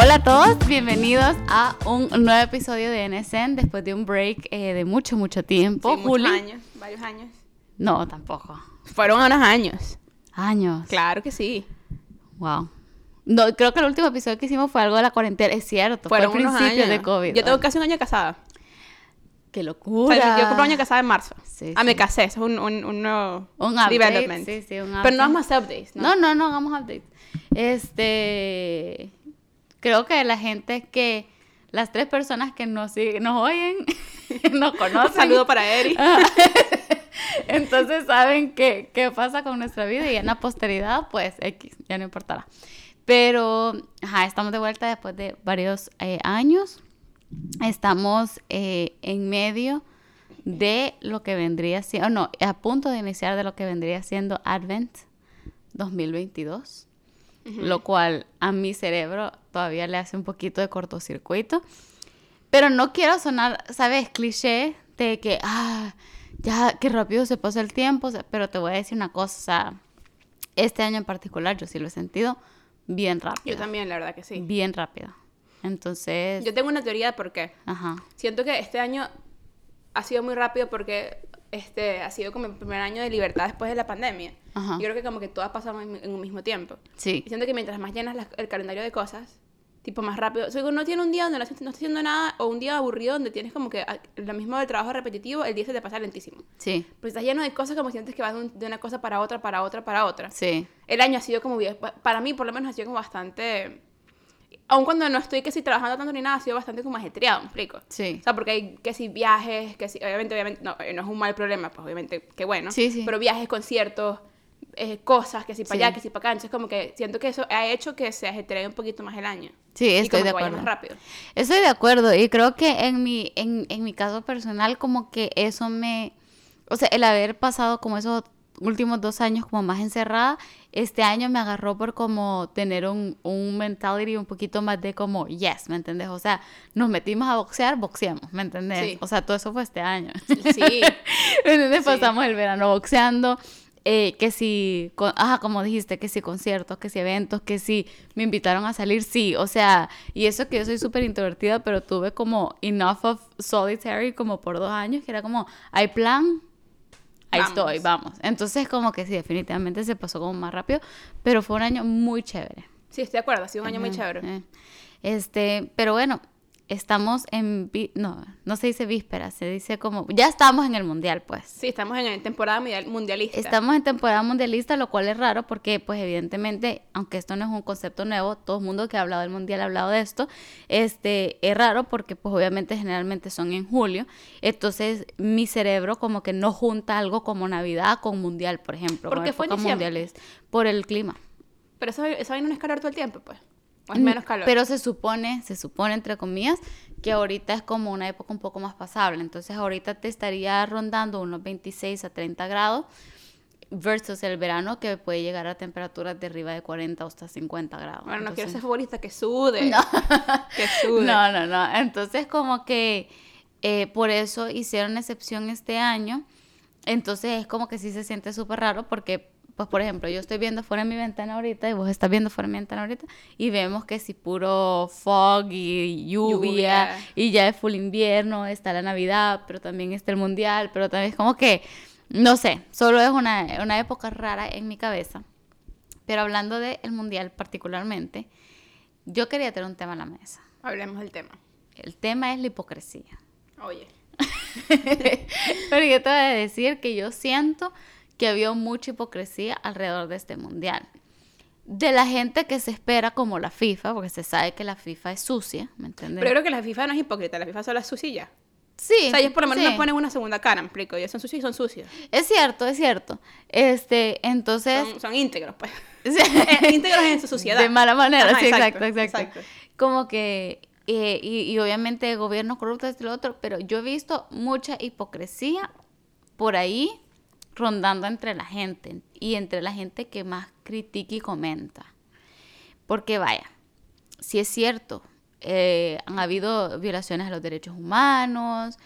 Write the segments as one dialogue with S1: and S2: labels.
S1: Hola a todos, bienvenidos a un nuevo episodio de NSN después de un break eh, de mucho, mucho tiempo.
S2: Sí, muchos años, varios años.
S1: No, tampoco.
S2: Fueron unos años.
S1: Años.
S2: Claro que sí.
S1: Wow. No, creo que el último episodio que hicimos fue algo de la cuarentena, es cierto.
S2: Fueron
S1: fue al
S2: unos
S1: principio
S2: años.
S1: de COVID.
S2: Yo tengo casi un año casada.
S1: Qué
S2: O
S1: locura.
S2: sea, yo cumplo un año casada en marzo.
S1: Sí,
S2: ah,
S1: sí.
S2: me casé, eso es un, un, un nuevo
S1: Un update,
S2: development.
S1: sí, sí, un
S2: Pero
S1: update.
S2: no es más updates, ¿no?
S1: No, no, no, hagamos update. Este, creo que la gente que, las tres personas que nos siguen, nos oyen, nos
S2: Un
S1: conocen.
S2: saludo para Eri.
S1: Entonces saben qué, qué pasa con nuestra vida y en la posteridad, pues X, ya no importará. Pero, ajá, estamos de vuelta después de varios eh, años. Estamos eh, en medio de lo que vendría siendo, no, a punto de iniciar de lo que vendría siendo Advent 2022, lo cual a mi cerebro todavía le hace un poquito de cortocircuito. Pero no quiero sonar, ¿sabes? Cliché de que, ah, ya, qué rápido se pasa el tiempo. pero te voy a decir una cosa, este año en particular yo sí lo he sentido bien rápido.
S2: Yo también, la verdad que sí.
S1: Bien rápido. Entonces,
S2: Yo tengo una teoría de por qué.
S1: ajá,
S2: Siento que este año ha sido muy rápido porque este ha sido como el primer año de libertad después de la pandemia.
S1: Ajá.
S2: Yo creo que como que todo ha pasado en, en un mismo tiempo.
S1: sí,
S2: Y siento que mientras más llenas la- el calendario de cosas, tipo más rápido. O sea, no tiene un día donde no, no estás haciendo nada o un día aburrido donde tienes como que ah, lo mismo del trabajo repetitivo, el día se te pasa lentísimo.
S1: sí,
S2: Pues estás lleno de cosas como sientes que vas de, un- de una cosa para otra, para otra, para otra.
S1: sí,
S2: El año ha sido como, para mí por lo menos ha sido como bastante, aun cuando no estoy que si trabajando tanto ni nada, ha sido bastante como ajetreado, ¿me explico?
S1: sí.
S2: O sea, porque hay que si viajes, que si, obviamente, obviamente, no, eh, no es un mal problema, pues obviamente, qué bueno.
S1: Sí, sí.
S2: Pero viajes, conciertos, eh, cosas, que si para
S1: Sí.
S2: allá, que si para acá. Entonces, como que siento que eso ha hecho que se ajetree un poquito más el año.
S1: Sí,
S2: y
S1: estoy
S2: como
S1: de
S2: que vaya
S1: acuerdo.
S2: más rápido.
S1: Estoy de acuerdo y creo que en mi, en, en mi caso personal como que eso me, o sea, el haber pasado como esos últimos dos años como más encerrada, este año me agarró por como tener un, un mentality un poquito más de como, yes, ¿me entendés? O sea, nos metimos a boxear, boxeamos, ¿me entendés?
S2: Sí.
S1: O sea, todo eso fue este año.
S2: Sí.
S1: ¿Me?
S2: Sí.
S1: Pasamos el verano boxeando. eh, que si, con, ajá, como dijiste, que si conciertos, que si eventos, que si me invitaron a salir, sí, o sea, y eso que yo soy súper introvertida, pero tuve como enough of solitary como por dos años, que era como, hay plan, ahí
S2: Vamos.
S1: estoy, vamos. Entonces como que sí, definitivamente se pasó como más rápido, pero fue un año muy chévere.
S2: Sí, estoy de acuerdo, ha sido un año muy chévere.
S1: eh. Este, pero bueno, estamos en, vi- no, no se dice víspera, se dice como, ya estamos en el mundial, pues.
S2: Sí, estamos en temporada mundial- mundialista.
S1: Estamos en temporada mundialista, lo cual es raro porque, pues, evidentemente, aunque esto no es un concepto nuevo, todo el mundo que ha hablado del mundial ha hablado de esto. Este es raro porque, pues, obviamente, generalmente son en julio. Entonces, mi cerebro como que no junta algo como Navidad con mundial, por ejemplo.
S2: ¿Por
S1: con
S2: qué fue en
S1: mundiales, por el clima.
S2: Pero eso, eso ahí no es calor todo el tiempo, pues. O es menos calor.
S1: Pero se supone, se supone entre comillas, que ahorita es como una época un poco más pasable. Entonces ahorita te estaría rondando unos 26 a 30 grados versus el verano que puede llegar a temperaturas de arriba de 40 hasta 50 grados.
S2: bueno, no quiero ser futbolista, que sude. que sude.
S1: no, no, no. Entonces como que eh, por eso hicieron excepción este año. Entonces es como que sí se siente súper raro porque, pues por ejemplo, yo estoy viendo fuera de mi ventana ahorita y vos estás viendo fuera de mi ventana ahorita y vemos que si puro fog y lluvia,
S2: Lluvia.
S1: y ya es full invierno, está la Navidad, pero también está el Mundial, pero también es como que, no sé, solo es una, una época rara en mi cabeza. Pero hablando del Mundial particularmente, yo quería tener un tema a la mesa.
S2: Hablemos del tema.
S1: El tema es la hipocresía.
S2: Oye.
S1: Pero yo te voy a decir que yo siento que había mucha hipocresía alrededor de este mundial. De la gente que se espera como la FIFA, porque se sabe que la FIFA es sucia, ¿me entiendes?
S2: Pero yo creo que la FIFA no es hipócrita, la FIFA solo es sucia y ya.
S1: sí.
S2: O sea, ellos por lo menos
S1: sí.
S2: no ponen una segunda cara, me explico. Ellos son sucios y son sucios.
S1: Es cierto, es cierto. Este, entonces...
S2: Son, son íntegros, pues. Eh, íntegros en su sociedad.
S1: De mala manera,
S2: Ajá,
S1: sí, exacto, exacto,
S2: exacto.
S1: Como que, eh, y, y obviamente gobiernos corruptos y lo otro, pero yo he visto mucha hipocresía por ahí rondando entre la gente y entre la gente que más critica y comenta. Porque vaya, si es cierto, eh, han habido violaciones a los derechos humanos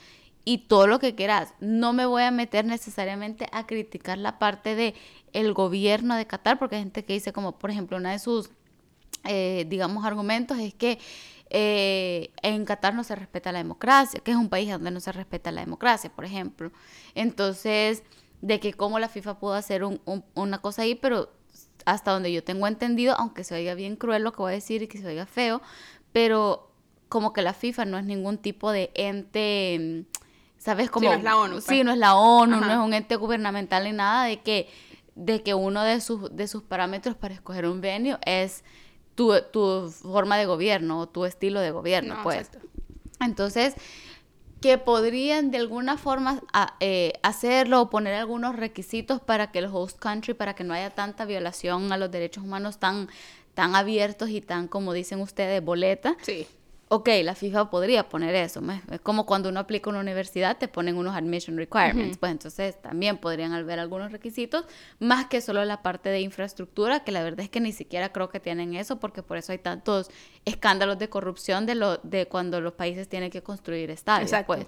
S1: y todo lo que quieras. No me voy a meter necesariamente a criticar la parte de el gobierno de Qatar, porque hay gente que dice como, por ejemplo, una de sus eh, digamos, argumentos es que eh, en Qatar no se respeta la democracia, que es un país donde no se respeta la democracia, por ejemplo. Entonces, de que cómo la FIFA pudo hacer una cosa ahí, pero hasta donde yo tengo entendido, aunque se oiga bien cruel lo que voy a decir y que se oiga feo, pero como que la FIFA no es ningún tipo de ente, ¿sabes? Como,
S2: sí, no es la ONU.
S1: Sí,
S2: pues.
S1: no es la ONU, no es un ente gubernamental ni nada de que, de que uno de sus, de sus parámetros para escoger un venue es tu, tu forma de gobierno o tu estilo de gobierno, pues. Exacto. Entonces, que podrían de alguna forma eh, hacerlo o poner algunos requisitos para que el host country, para que no haya tanta violación a los derechos humanos tan, tan abiertos y tan, como dicen ustedes, boleta.
S2: Sí
S1: ok, la FIFA podría poner eso. Es como cuando uno aplica a una universidad, te ponen unos admission requirements. Pues entonces también podrían haber algunos requisitos, más que solo la parte de infraestructura, que la verdad es que ni siquiera creo que tienen eso, porque por eso hay tantos escándalos de corrupción de, lo, de cuando los países tienen que construir estadios. Pues.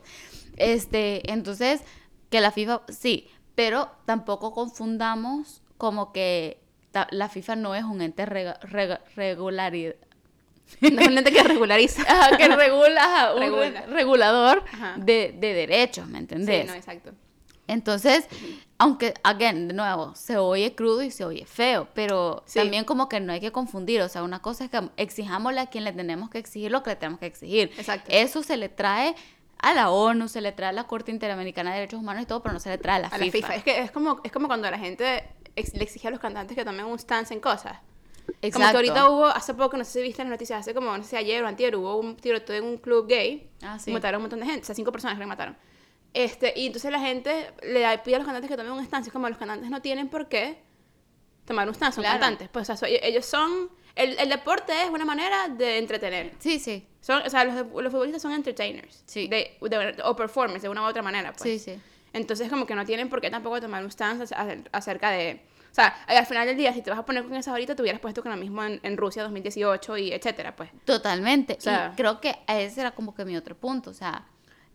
S1: Este, entonces, que la FIFA, sí, pero tampoco confundamos como que la FIFA no es un ente regularidad
S2: ente que regulariza.
S1: que regula, un regulador de, de, derechos, ¿me entendés?
S2: Sí, no, exacto.
S1: Entonces, aunque, again, de nuevo, se oye crudo y se oye feo, pero también como que no hay que confundir, o sea, una cosa es que exijámosle a quien le tenemos que exigir lo que le tenemos que exigir.
S2: Exacto.
S1: Eso se le trae a la ONU, se le trae a la Corte Interamericana de Derechos Humanos y todo, pero no se le trae a la,
S2: a FIFA. la FIFA. Es que es como, es como cuando la gente le exige a los cantantes que tomen un stance en cosas. Exacto. Como que ahorita hubo, hace poco, no sé si viste las noticias, hace como, no sé, ayer o antier, hubo un tiroteo en un club gay.
S1: Ah, sí.
S2: Y mataron un montón de gente, o sea, cinco personas que mataron. Este, y entonces la gente le pide a los cantantes que tomen un estancia, como los cantantes no tienen por qué tomar un stand, son cantantes. Pues, o sea, ellos son, el, el, deporte es una manera de entretener.
S1: Sí, sí.
S2: Son, o sea, los, los futbolistas son entertainers.
S1: Sí.
S2: De, o performers, de una u otra manera, pues.
S1: Sí, sí.
S2: Entonces, como que no tienen por qué tampoco tomar un stance acerca de o sea, al final del día, si te vas a poner con esa ahorita, te hubieras puesto con lo mismo en, en Rusia 2018 y etcétera, pues.
S1: Totalmente. O sea, y creo que ese era como que mi otro punto. O sea,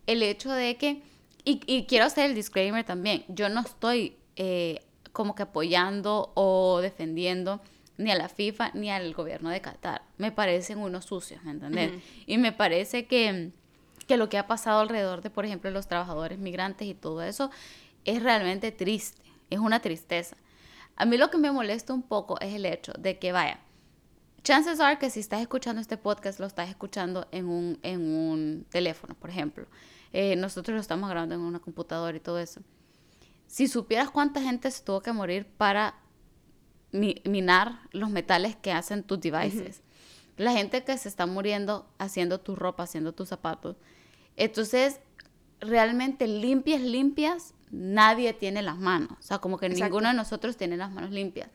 S1: el hecho de que. Y, y quiero hacer el disclaimer también. Yo no estoy eh, como que apoyando o defendiendo ni a la FIFA ni al gobierno de Qatar. Me parecen unos sucios, ¿me entendés? Y me parece que, que lo que ha pasado alrededor de, por ejemplo, los trabajadores migrantes y todo eso es realmente triste. Es una tristeza. A mí lo que me molesta un poco es el hecho de que, vaya, chances are que si estás escuchando este podcast lo estás escuchando en un, en un teléfono, por ejemplo. Eh, nosotros lo estamos grabando en una computadora y todo eso. Si supieras cuánta gente se tuvo que morir para minar los metales que hacen tus devices. La gente que se está muriendo haciendo tu ropa, haciendo tus zapatos. Entonces, realmente limpias, limpias, nadie tiene las manos. O sea, como que ninguno de nosotros tiene las manos limpias.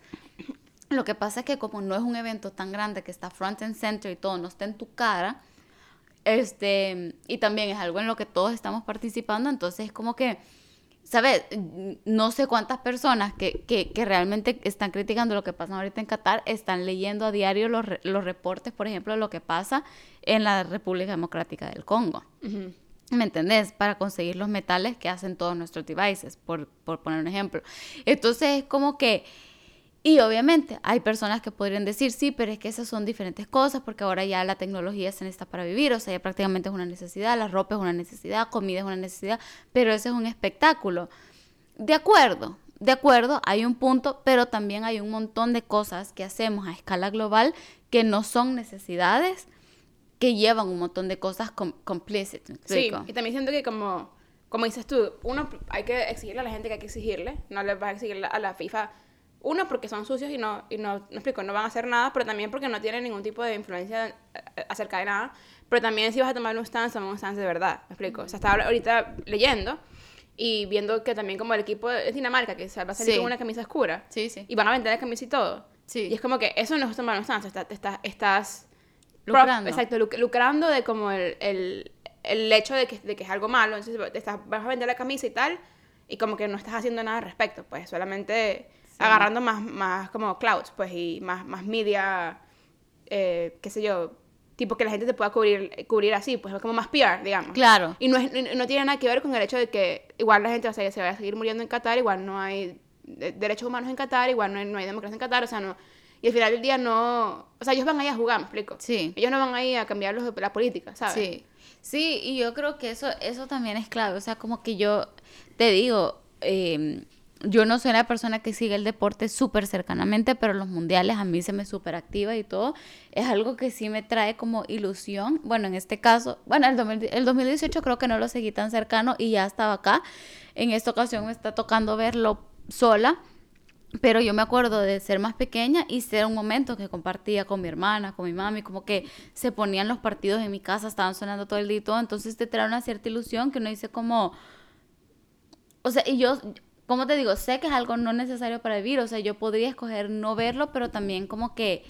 S1: Lo que pasa es que como no es un evento tan grande que está front and center y todo no está en tu cara, este, y también es algo en lo que todos estamos participando, entonces es como que, ¿sabes? No sé cuántas personas que, que, que, realmente están criticando lo que pasa ahorita en Qatar están leyendo a diario los, los reportes, por ejemplo, de lo que pasa en la República Democrática del Congo. ¿Me entendés? Para conseguir los metales que hacen todos nuestros devices, por, por poner un ejemplo. Entonces es como que, y obviamente hay personas que podrían decir, sí, pero es que esas son diferentes cosas, porque ahora ya la tecnología se necesita para vivir, o sea, ya prácticamente es una necesidad, la ropa es una necesidad, comida es una necesidad, pero ese es un espectáculo. De acuerdo, de acuerdo, hay un punto, pero también hay un montón de cosas que hacemos a escala global que no son necesidades, que llevan un montón de cosas com
S2: Sí, y también siento que como, como dices tú, uno, hay que exigirle a la gente que hay que exigirle, no le vas a exigirle a la FIFA, uno, porque son sucios y no, y no, no explico, no van a hacer nada, pero también porque no tienen ningún tipo de influencia eh, acerca de nada, pero también si vas a tomar un stance, toma un stance de verdad, me explico. O sea, estaba ahorita leyendo y viendo que también como el equipo es Dinamarca, que va a salir con una camisa oscura.
S1: Sí, sí.
S2: Y van a vender la camisa y todo.
S1: Sí.
S2: Y es como que eso no es tomar un stance, estás, estás
S1: lucrando.
S2: exacto, lucrando de como el, el, el hecho de que, de que, es algo malo. Entonces te estás, vas a vender la camisa y tal, y como que no estás haciendo nada al respecto, pues solamente agarrando más, más como clouds, pues, y más, más media, eh, qué sé yo, tipo que la gente te pueda cubrir, cubrir así, pues como más PR, digamos.
S1: Claro.
S2: Y no, es, no tiene nada que ver con el hecho de que igual la gente o sea, se va a seguir muriendo en Qatar, igual no hay derechos humanos en Qatar, igual no hay, no hay democracia en Qatar, o sea, no y al final del día no, o sea, ellos van ahí a jugar, me explico.
S1: Sí.
S2: Ellos no van ahí a cambiar los, la política, ¿sabes?
S1: Sí. Sí, y yo creo que eso, eso también es clave, o sea, como que yo te digo, eh, yo no soy la persona que sigue el deporte súper cercanamente, pero los mundiales a mí se me súper activa y todo. Es algo que sí me trae como ilusión. Bueno, en este caso, bueno, el, el 2018 creo que no lo seguí tan cercano y ya estaba acá. En esta ocasión me está tocando verlo sola. Pero yo me acuerdo de ser más pequeña y ser un momento que compartía con mi hermana, con mi mami, como que se ponían los partidos en mi casa, estaban sonando todo el día y todo. Entonces te trae una cierta ilusión que uno dice como... O sea, y yo, como te digo, sé que es algo no necesario para vivir, o sea, yo podría escoger no verlo, pero también como que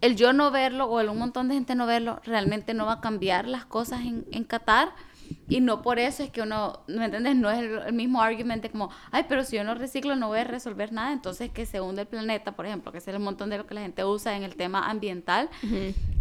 S1: el yo no verlo o el un montón de gente no verlo realmente no va a cambiar las cosas en, en Qatar y no por eso es que uno, ¿me entiendes? No es el, mismo argumento como, ay, pero si yo no reciclo no voy a resolver nada, entonces que se hunde el planeta, por ejemplo, que es el montón de lo que la gente usa en el tema ambiental.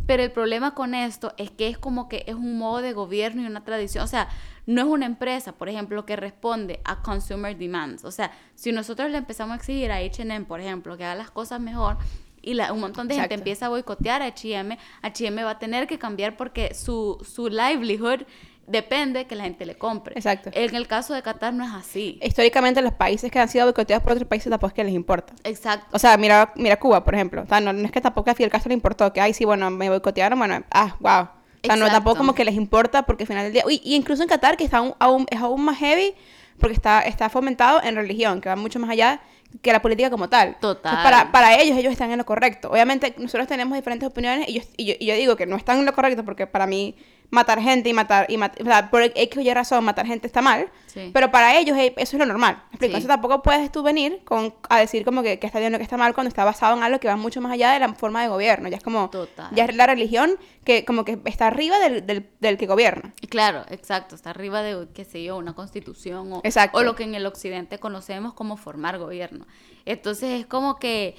S1: Pero el problema con esto es que es como que es un modo de gobierno y una tradición, o sea, no es una empresa, por ejemplo, que responde a consumer demands. O sea, si nosotros le empezamos a exigir a H&M, por ejemplo, que haga las cosas mejor, y la, un montón de gente empieza a boicotear a H&M, H&M va a tener que cambiar porque su, su livelihood depende que la gente le compre.
S2: Exacto.
S1: En el caso de Qatar no es así.
S2: Históricamente los países que han sido boicoteados por otros países tampoco es que les importa.
S1: Exacto.
S2: O sea, mira, mira Cuba, por ejemplo. O sea, no, es que tampoco a Fidel Castro le importó, que, ay, sí, bueno, me boicotearon, bueno, ah, wow. O sea, no tampoco como que les importa porque al final del día... Uy, y incluso en Qatar, que está aún, es aún más heavy, porque está, está fomentado en religión, que va mucho más allá que la política como tal.
S1: Total.
S2: para, para ellos, ellos están en lo correcto. Obviamente, nosotros tenemos diferentes opiniones y yo, y yo, y yo digo que no están en lo correcto porque para mí matar gente y matar, y o sea, por X o Y razón matar gente está mal, pero para ellos eso es lo normal. ¿Me tampoco puedes tú venir con, a decir como que, está bien o que está mal cuando está basado en algo que va mucho más allá de la forma de gobierno. Ya es como, ya es la religión que como que está arriba del, del, del, que gobierna.
S1: Claro, exacto, está arriba de, qué sé yo, una constitución o, o lo que en el occidente conocemos como formar gobierno. Entonces es como que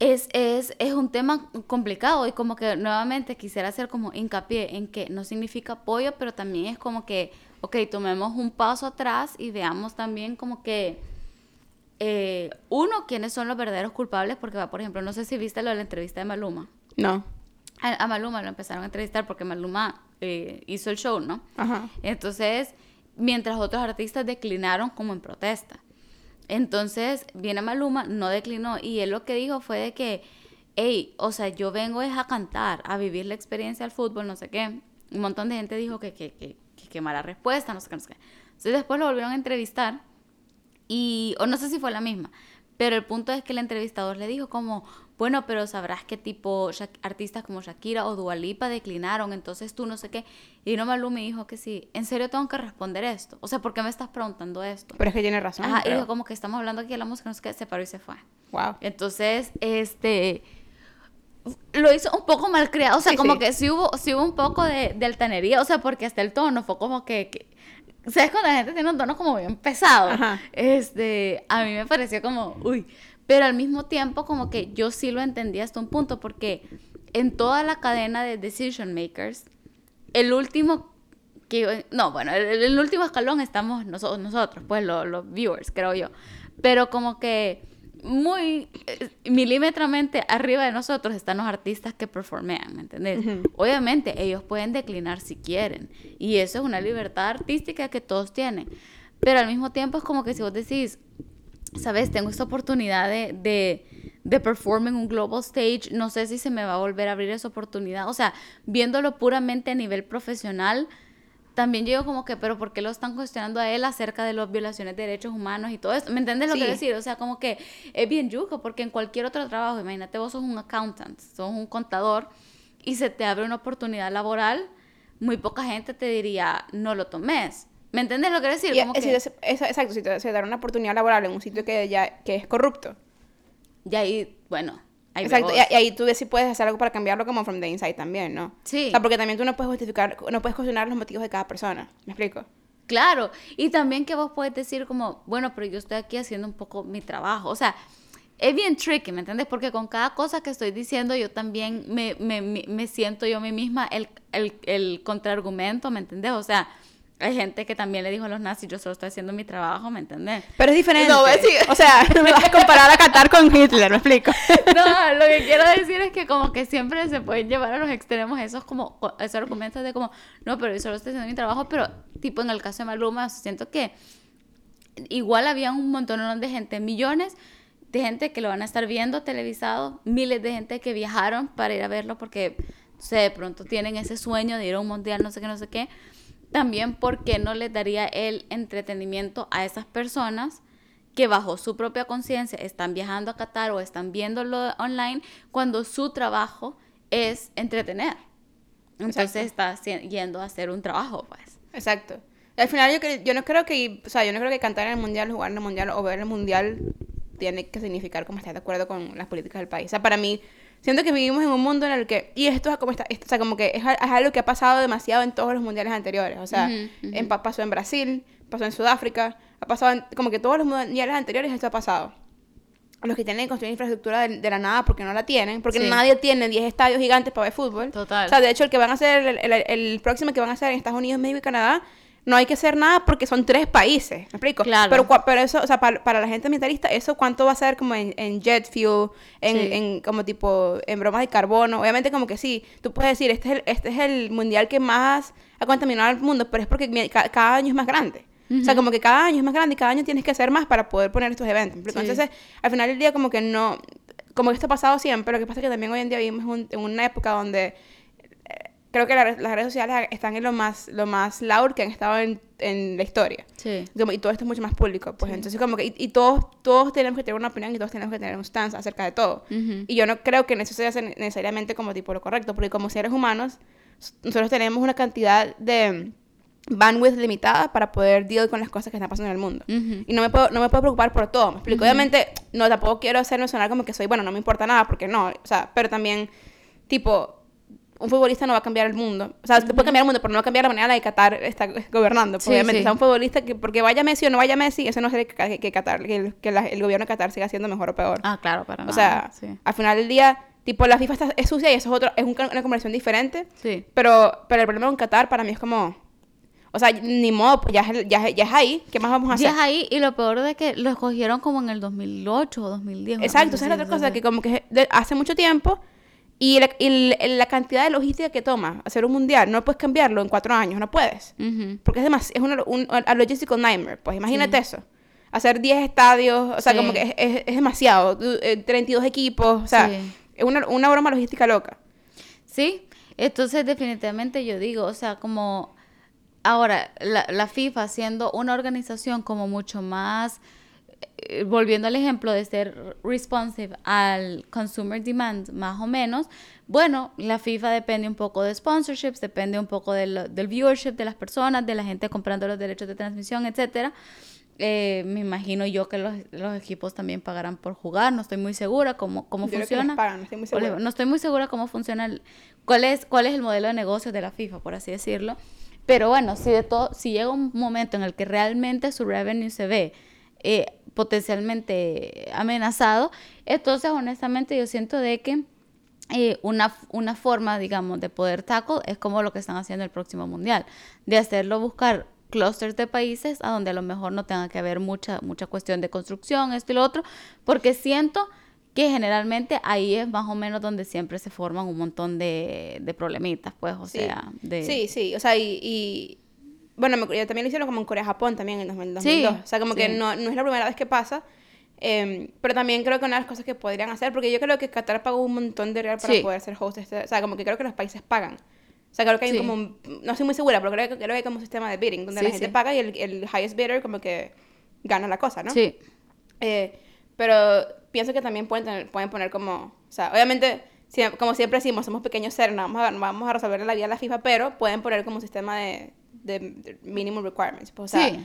S1: es, es, es, un tema complicado y como que nuevamente quisiera hacer como hincapié en que no significa apoyo, pero también es como que, ok, tomemos un paso atrás y veamos también como que, eh, uno, quiénes son los verdaderos culpables, porque va, por ejemplo, no sé si viste lo de la entrevista de Maluma.
S2: No.
S1: A, Maluma lo empezaron a entrevistar porque Maluma eh, hizo el show, ¿no?
S2: Ajá.
S1: Entonces, mientras otros artistas declinaron como en protesta. Entonces, viene Maluma, no declinó y él lo que dijo fue de que, hey, o sea, yo vengo es a cantar, a vivir la experiencia del fútbol, no sé qué. Un montón de gente dijo que, que, que, que, mala respuesta, no sé qué, no sé qué. Entonces después lo volvieron a entrevistar y, o no sé si fue la misma, pero el punto es que el entrevistador le dijo como, bueno, pero sabrás qué tipo artistas como Shakira o Dualipa declinaron, entonces tú no sé qué. Y no Malú me dijo que sí, en serio tengo que responder esto. O sea, ¿por qué me estás preguntando esto?
S2: Pero es que tiene razón.
S1: Ajá, y dijo como que estamos hablando aquí de la música, no sé qué, se paró y se fue.
S2: Wow.
S1: Entonces, este lo hizo un poco mal creado, o sea, como que sí hubo, sí hubo un poco de, de, altanería, o sea, porque hasta el tono fue como que, que ¿sabes? Cuando la gente tiene un tono como bien pesado, Ajá. este, a mí me pareció como, uy, pero al mismo tiempo como que yo sí lo entendí hasta un punto porque en toda la cadena de decision makers, el último que, no, bueno, el, el último escalón estamos nosotros, nosotros pues los viewers, creo yo, pero como que muy eh, milímetramente arriba de nosotros están los artistas que performean, ¿me entendés? Obviamente ellos pueden declinar si quieren y eso es una libertad artística que todos tienen, pero al mismo tiempo es como que si vos decís, ¿sabes? Tengo esta oportunidad de, de, de perform en un global stage, no sé si se me va a volver a abrir esa oportunidad. O sea, viéndolo puramente a nivel profesional, también llego como que, pero ¿por qué lo están cuestionando a él acerca de las violaciones de derechos humanos y todo esto? ¿Me entiendes lo que decir? O sea, como que es bien yuco, porque en cualquier otro trabajo, imagínate, vos sos un accountant, sos un contador y se te abre una oportunidad laboral, muy poca gente te diría, no lo tomes. ¿Me entiendes lo que decir?
S2: Como que... exacto, si te, se una oportunidad laboral en un sitio que ya que es corrupto.
S1: Y ahí, bueno,
S2: ahí Exacto, y, ahí tú ves si puedes hacer algo para cambiarlo como from the inside también, ¿no?
S1: Sí.
S2: O sea, porque también tú no puedes justificar, no puedes cuestionar los motivos de cada persona. ¿Me explico?
S1: Claro, y también que vos puedes decir como, bueno, pero yo estoy aquí haciendo un poco mi trabajo. O sea, es bien tricky, ¿me entiendes? Porque con cada cosa que estoy diciendo yo también me, me, me siento yo a mí misma el, el, el contraargumento, ¿me entiendes? O sea, hay gente que también le dijo a los nazis, yo solo estoy haciendo mi trabajo, ¿me entendés?
S2: Pero es diferente. No, o sea, no me vas a comparar a Qatar con Hitler, ¿me explico?
S1: no, lo que quiero decir es que como que siempre se pueden llevar a los extremos esos como, esos argumentos de como, no, pero yo solo estoy haciendo mi trabajo, pero tipo en el caso de Maluma, siento que igual había un montón de gente, millones de gente que lo van a estar viendo televisado, miles de gente que viajaron para ir a verlo porque, no sé, de pronto tienen ese sueño de ir a un mundial, no sé qué, no sé qué también porque no les daría el entretenimiento a esas personas que bajo su propia conciencia están viajando a Qatar o están viéndolo online cuando su trabajo es entretener. Entonces está yendo a hacer un trabajo, pues.
S2: Exacto. Al final yo, yo no creo que, o sea, yo no creo que cantar en el mundial, jugar en el mundial o ver el mundial tiene que significar como estar de acuerdo con las políticas del país. O sea, para mí siento que vivimos en un mundo en el que, y esto es como, está, o sea, como que es, algo que ha pasado demasiado en todos los mundiales anteriores, o sea, En, pasó en Brasil, pasó en Sudáfrica, ha pasado en, como que todos los mundiales anteriores esto ha pasado. Los que tienen que construir infraestructura de, la nada porque no la tienen, porque nadie tiene 10 estadios gigantes para ver fútbol. Total. O sea, de hecho, el que van a hacer, el, el, el próximo que van a hacer en Estados Unidos, México y Canadá, no hay que hacer nada porque son tres países, ¿me explico? Claro. Pero, pero eso, o sea, para, la gente militarista, ¿eso cuánto va a ser como en, jet fuel, en, como tipo, en bromas de carbono? Obviamente como que sí, tú puedes decir, este es el, este es el mundial que más ha contaminado al mundo, pero es porque cada, año es más grande. O sea, como que cada año es más grande y cada año tienes que hacer más para poder poner estos eventos. Entonces, al final del día como que no, como que esto ha pasado siempre, lo que pasa es que también hoy en día vivimos en una época donde creo que las redes sociales están en lo más, lo más loud que han estado en, en la historia. Sí. y todo esto es mucho más público. Pues entonces como que, y, todos, todos tenemos que tener una opinión y todos tenemos que tener un stance acerca de todo. Y yo no creo que eso sea necesariamente como tipo lo correcto, porque como seres humanos, nosotros tenemos una cantidad de bandwidth limitada para poder deal con las cosas que están pasando en el mundo. Y no me, puedo, no me puedo preocupar por todo, me explico. Obviamente, no, tampoco quiero hacerme sonar como que soy, bueno, no me importa nada, porque no, o sea, pero también, tipo, un futbolista no va a cambiar el mundo. O sea, puede cambiar el mundo, pero no va a cambiar la manera en la que Qatar está gobernando. obviamente, o sea, un futbolista que porque vaya Messi o no vaya Messi, eso no hace que, que Qatar, que, el gobierno de Qatar siga siendo mejor o peor.
S1: Ah, claro, para nada.
S2: O sea, al final del día, tipo, la FIFA está, es sucia y eso es, otro, es una conversación diferente. Sí. Pero, pero el problema con Qatar para mí es como... O sea, ni modo, pues ya, ya, ya es ahí. ¿Qué más vamos a hacer?
S1: Ya es ahí. Y lo peor de que lo escogieron como en el 2008 o 2010.
S2: Exacto. Esa es la otra cosa, que como que hace mucho tiempo y la, cantidad de logística que toma hacer un mundial, no puedes cambiarlo en cuatro años, no puedes. Porque es, demasiado, es una, un a logistical nightmare. Pues imagínate eso. Hacer 10 estadios, o sea, como que es, es, demasiado. 32 eh, equipos, o sea, es una, una broma logística loca.
S1: Sí, entonces definitivamente yo digo, o sea, como ahora la, la FIFA siendo una organización como mucho más volviendo al ejemplo de ser responsive al consumer demand, más o menos, bueno, la FIFA depende un poco de sponsorships, depende un poco del, del viewership de las personas, de la gente comprando los derechos de transmisión, etcétera. Eh, me imagino yo que los, los, equipos también pagarán por jugar, no estoy muy segura cómo, cómo funciona. no, estoy muy segura. no estoy muy segura cómo funciona, cuál, es, cuál es el modelo de negocio de la FIFA, por así decirlo. Pero bueno, si, de todo, si llega un momento en el que realmente su revenue se ve eh, potencialmente amenazado. Entonces, honestamente, yo siento de que eh, una, una forma, digamos, de poder tackle es como lo que están haciendo el próximo mundial, de hacerlo buscar clusters de países a donde a lo mejor no tenga que haber mucha, mucha cuestión de construcción, esto y lo otro, porque siento que generalmente ahí es más o menos donde siempre se forman un montón de, de problemitas, pues, o sea, de...
S2: Sí, sí, o sea, y bueno, también lo hicieron como en Corea-Japón también en 2002. Sí, o sea, como que no, no, es la primera vez que pasa. Em, pero también creo que una de las cosas que podrían hacer, porque yo creo que Qatar pagó un montón de real para poder ser host. Este, o sea, como que creo que los países pagan. O sea, creo que hay como, no estoy muy segura, pero creo, creo que hay como un sistema de bidding, donde la gente paga y el, el, highest bidder como que gana la cosa, ¿no? Sí. Eh, pero pienso que también pueden, pueden poner como, o sea, obviamente, como siempre decimos, somos pequeños seres, no vamos a, vamos a resolver la vida de la FIFA, pero pueden poner como un sistema de, de minimum requirements. Pues, o sea, sí.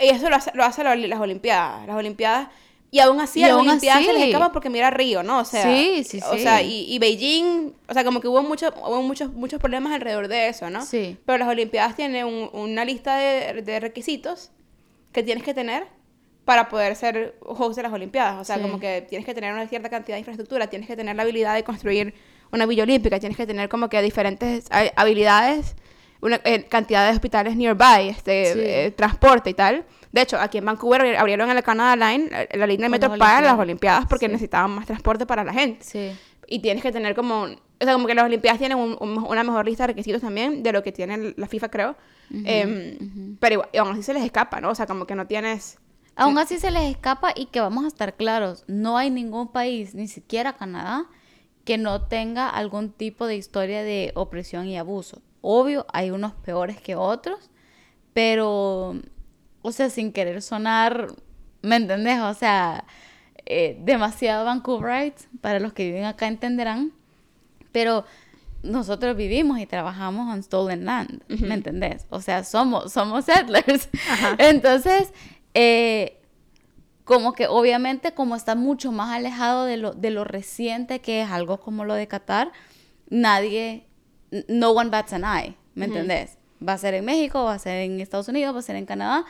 S2: Y eso lo hace, lo hace las Olimpiadas. Las Olimpiadas. Y aún así a las Olimpiadas se les escapa porque mira Río, ¿no? O sea, sí, sí, sí. O sea, y, y, Beijing, o sea, como que hubo, mucho, hubo muchos, muchos problemas alrededor de eso, ¿no? Sí. Pero las Olimpiadas tienen una lista de, de, requisitos que tienes que tener para poder ser host de las Olimpiadas. O sea, como que tienes que tener una cierta cantidad de infraestructura, tienes que tener la habilidad de construir una villa olímpica, tienes que tener como que diferentes habilidades una eh, cantidad de hospitales nearby, este, eh, transporte y tal. De hecho, aquí en Vancouver abrieron en la Canada Line la, línea de metro para las Olimpiadas porque necesitaban más transporte para la gente. Sí. Y tienes que tener como, o sea, como que las Olimpiadas tienen una mejor lista de requisitos también de lo que tiene la FIFA, creo. Em, pero igual, aún así se les escapa, ¿no? O sea, como que no tienes...
S1: Aún así se les escapa y que vamos a estar claros, no hay ningún país, ni siquiera Canadá, que no tenga algún tipo de historia de opresión y abuso. Obvio, hay unos peores que otros, pero, o sea, sin querer sonar, ¿me entendés? O sea, eh, demasiado Vancouverite, para los que viven acá entenderán, pero nosotros vivimos y trabajamos en stolen land, ¿me entendés? O sea, somos, somos settlers. Entonces, eh, como que obviamente como está mucho más alejado de lo, de lo reciente que es algo como lo de Qatar, nadie, no one bats an eye, ¿me entendés? Va a ser en México, va a ser en Estados Unidos, va a ser en Canadá,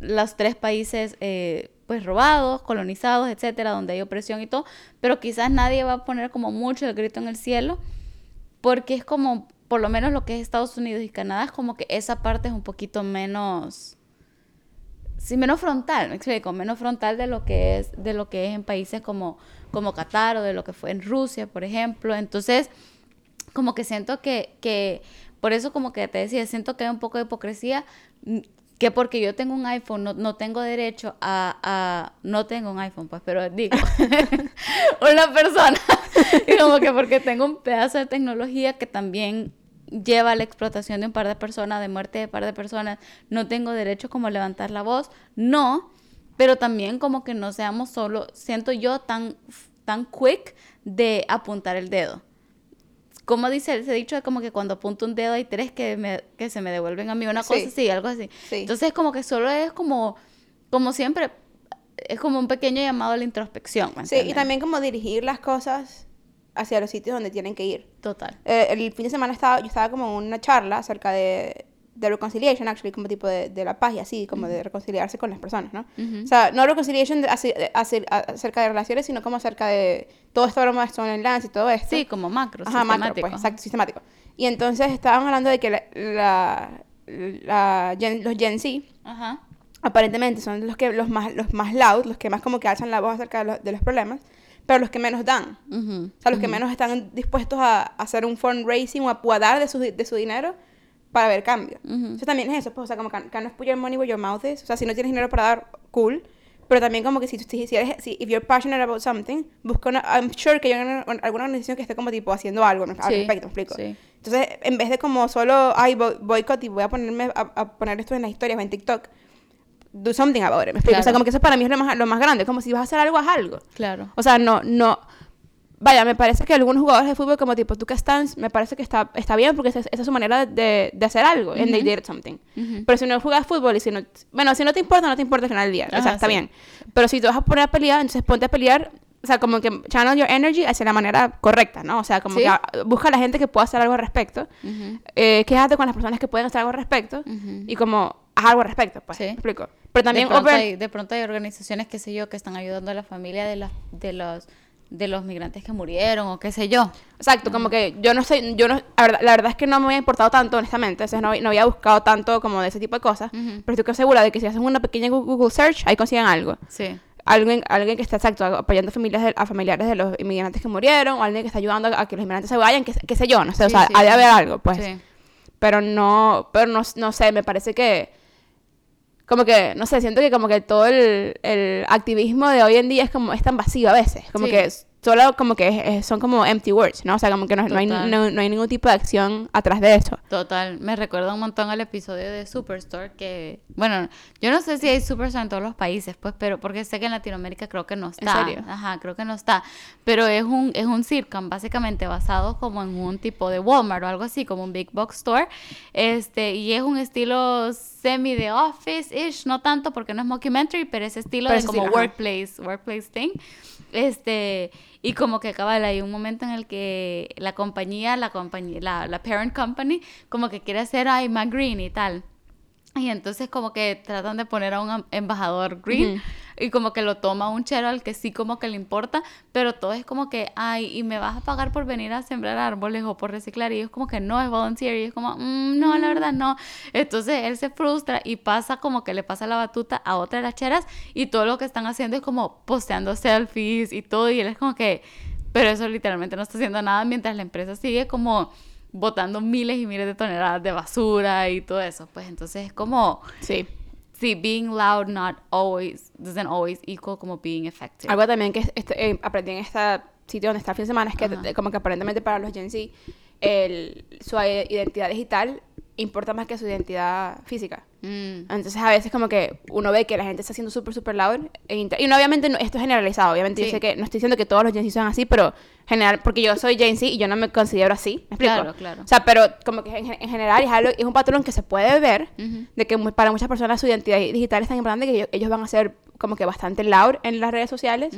S1: los tres países eh, pues robados, colonizados, etcétera, donde hay opresión y todo, pero quizás nadie va a poner como mucho el grito en el cielo porque es como, por lo menos lo que es Estados Unidos y Canadá, es como que esa parte es un poquito menos, sí, menos frontal, me explico, menos frontal de lo que es, de lo que es en países como, como Qatar o de lo que fue en Rusia, por ejemplo. Entonces, como que siento que, que, por eso como que te decía, siento que hay un poco de hipocresía, que porque yo tengo un iPhone no, no tengo derecho a, a, no tengo un iPhone pues pero digo una persona y como que porque tengo un pedazo de tecnología que también lleva a la explotación de un par de personas de muerte de un par de personas no tengo derecho como a levantar la voz no pero también como que no seamos solo siento yo tan tan quick de apuntar el dedo como dice ese dicho, es como que cuando apunto un dedo hay tres que, me, que se me devuelven a mí, una cosa así, algo así. Entonces, como que solo es como, como siempre, es como un pequeño llamado a la introspección.
S2: sí, y también como dirigir las cosas hacia los sitios donde tienen que ir.
S1: Total.
S2: Eh, el fin de semana estaba, yo estaba como en una charla acerca de de reconciliation, actually, como tipo de, de la paz y así, como de reconciliarse con las personas, ¿no? O sea, no reconciliation de, acerca de relaciones, sino como acerca de todo esto broma de Lance y todo esto.
S1: Sí, como macro,
S2: Ajá, macro, pues, exacto, sistemático. Y entonces estaban hablando de que la, la, los Gen Z, Ajá. aparentemente son los que los más, los más loud, los que más como que alzan la voz acerca de los, de los problemas, pero los que menos dan. O sea, los que menos están dispuestos a, hacer un fundraising o a, dar de su, de su dinero para ver cambio. Uh también es eso, pues, o sea, como can, can put your money where your mouth is. O sea, si no tienes dinero para dar, cool. Pero también como que si, si, si eres, si if you're passionate about something, busca una, I'm sure que hay alguna organización que esté como tipo haciendo algo al respecto, ¿me explico? Sí. Entonces, en vez de como solo, ay, boicot y voy a ponerme a, poner esto en las historias o en TikTok, do something about it, ¿me explico? O sea, como que eso para mí es lo más, lo más grande, como si vas a hacer algo, haz algo.
S1: Claro.
S2: O sea, no, no, vaya, me parece que algunos jugadores de fútbol como tipo Tuca Stans, me parece que está, está bien porque esa, es su manera de, de hacer algo, and they did something. Pero si no juegas fútbol y si no, bueno, si no te importa, no te importa al final del día, o sea, está bien. Pero si te vas a poner a pelear, entonces ponte a pelear, o sea, como que channel your energy hacia la manera correcta, ¿no? O sea, como que busca a la gente que pueda hacer algo al respecto, eh, quédate con las personas que pueden hacer algo al respecto y como haz algo al respecto, pues, ¿me explico?
S1: Pero también de pronto, hay, de pronto hay organizaciones, qué sé yo, que están ayudando a la familia de, de los de los migrantes que murieron o qué sé yo.
S2: Exacto, como que yo no sé, yo no, la verdad, es que no me había importado tanto, honestamente, entonces no, no había buscado tanto como de ese tipo de cosas, pero estoy segura de que si hacen una pequeña Google search, ahí consiguen algo.
S1: Sí.
S2: Alguien, alguien que está exacto apoyando familias a familiares de los inmigrantes que murieron, o alguien que está ayudando a, que los inmigrantes se vayan, qué sé yo, no sé, o sea, hay de haber algo, pues. Sí. Pero no, pero no, no sé, me parece que como que, no sé, siento que como que todo el, el activismo de hoy en día es como, es tan vacío a veces, como que solo como que son como empty words, ¿no? O sea, como que no, hay, no, hay, ningún tipo de acción atrás de eso.
S1: Total, me recuerda un montón al episodio de Superstore que, bueno, yo no sé si hay Superstore en todos los países, pues, pero porque sé que en Latinoamérica creo que no está. ¿En serio? Ajá, creo que no está. Pero es un, es un básicamente basado como en un tipo de Walmart o algo así, como un Big Box Store. Este, y es un estilo semi de office-ish, no tanto porque no es mockumentary, pero ese estilo de como workplace, workplace thing. Este, y como que cabal, hay un momento en el que la compañía, la compañía, la, la parent company, como que quiere hacer ay, más green y tal. Y entonces como que tratan de poner a un embajador green y como que lo toma un chero al que sí como que le importa, pero todo es como que, ay, y me vas a pagar por venir a sembrar árboles o por reciclar, y es como que no, es volunteer, y es como, mm, no, la verdad no. Entonces él se frustra y pasa como que le pasa la batuta a otra de las cheras y todo lo que están haciendo es como posteando selfies y todo, y él es como que, pero eso literalmente no está haciendo nada mientras la empresa sigue como botando miles y miles de toneladas de basura y todo eso. Pues entonces es como...
S2: Sí.
S1: Sí, being loud not always, doesn't always equal como being effective.
S2: Algo también que este, eh, aprendí en este sitio donde está el fin de semana es que como que aparentemente para los Gen Z el, su identidad digital importa más que su identidad física. Mm. Entonces a veces como que uno ve que la gente está haciendo súper, súper loud. y obviamente esto es generalizado. Obviamente yo sé que no estoy diciendo que todos los Gen Z son así, pero general, porque yo soy Gen Z y yo no me considero así. ¿Me explico? Claro, claro. O sea, pero como que en, general es, algo, es un patrón que se puede ver de que para muchas personas su identidad digital es tan importante que ellos, van a ser como que bastante loud en las redes sociales,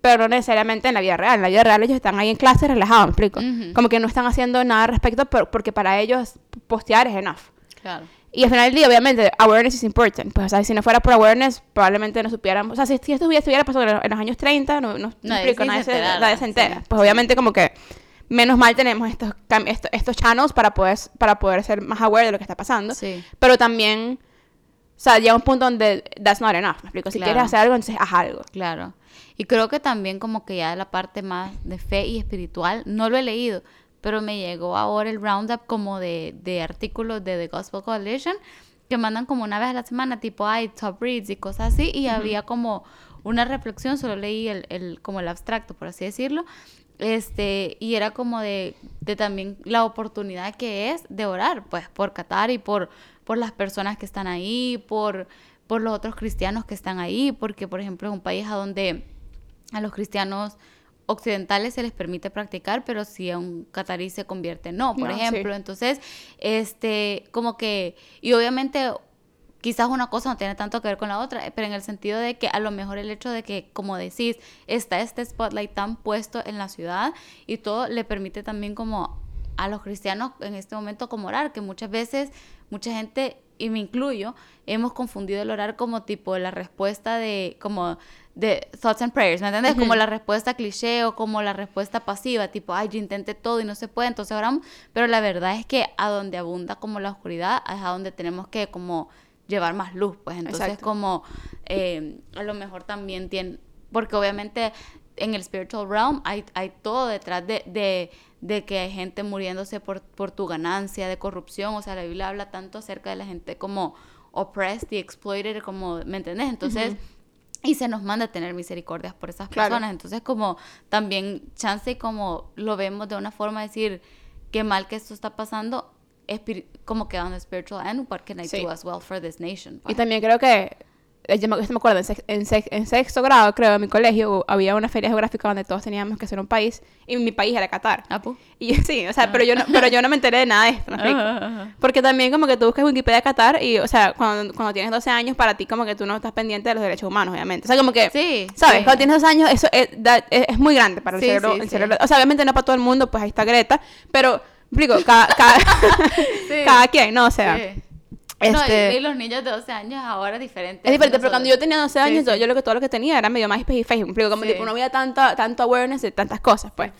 S2: pero no necesariamente en la vida real. En la vida real ellos están ahí en clase relajados, ¿me explico? Como que no están haciendo nada al respecto porque para ellos postear es enough. Claro. Y al final del día, obviamente, awareness is important. Pues, o sea, si no fuera por awareness, probablemente no supiéramos. O sea, si, esto estuviera pasando en los años 30, no, no, nadie, nadie, se, nadie se entera. Pues, obviamente, como que menos mal tenemos estos, estos, estos channels para poder, para poder ser más aware de lo que está pasando. Sí. Pero también, o sea, llega un punto donde that's not enough. ¿Me explico? Si quieres hacer algo, entonces haz algo.
S1: Claro. Y creo que también, como que ya la parte más de fe y espiritual, no lo he leído pero me llegó ahora el roundup como de, de artículos de The Gospel Coalition que mandan como una vez a la semana, tipo, hay top reads y cosas así, y había como una reflexión, solo leí el, el, como el abstracto, por así decirlo, este, y era como de, de, también la oportunidad que es de orar, pues, por Qatar y por, por las personas que están ahí, por, por los otros cristianos que están ahí, porque, por ejemplo, es un país a donde a los cristianos occidentales se les permite practicar, pero si a un catarí se convierte no, por ejemplo. Entonces, este, como que, y obviamente quizás una cosa no tiene tanto que ver con la otra, pero en el sentido de que a lo mejor el hecho de que, como decís, está este spotlight tan puesto en la ciudad y todo le permite también como a los cristianos en este momento como orar, que muchas veces mucha gente, y me incluyo, hemos confundido el orar como tipo la respuesta de, como de thoughts and prayers, ¿me entiendes? Como la respuesta cliché o como la respuesta pasiva, tipo, ay, yo intenté todo y no se puede, entonces oramos, pero la verdad es que a donde abunda como la oscuridad es a donde tenemos que como llevar más luz, pues. Entonces como eh, a lo mejor también tiene, porque obviamente en el spiritual realm hay, hay todo detrás de, de, de, que hay gente muriéndose por, por tu ganancia, de corrupción, o sea, la Biblia habla tanto acerca de la gente como oppressed y exploited, como, ¿me entiendes? Entonces y se nos manda a tener misericordias por esas personas. Entonces, como también chance y como lo vemos de una forma de decir, qué mal que esto está pasando, como que on the spiritual end, what can I do as well for this nation?
S2: Y también creo que yo me, acuerdo, en, sexto grado, creo, en mi colegio, había una feria geográfica donde todos teníamos que ser un país, y mi país era Qatar. Ah, pues. Y sí, o sea, pero, yo no, pero yo no me enteré de nada de esto, ¿no? Porque también como que tú buscas Wikipedia Qatar, y, o sea, cuando, cuando tienes 12 años, para ti como que tú no estás pendiente de los derechos humanos, obviamente. O sea, como que, sí, ¿sabes? Cuando tienes 12 años, eso es, es, muy grande para el, cerebro, el cerebro. O sea, obviamente no para todo el mundo, pues ahí está Greta, pero, explico, cada, cada, cada quien, ¿no? O sea...
S1: Este... y, los niños de 12 años ahora diferentes.
S2: Es diferente, pero cuando yo tenía 12 años, Yo, lo que todo lo que tenía era medio MySpace y Facebook. Como tipo, no había tanta, tanto awareness de tantas cosas, pues.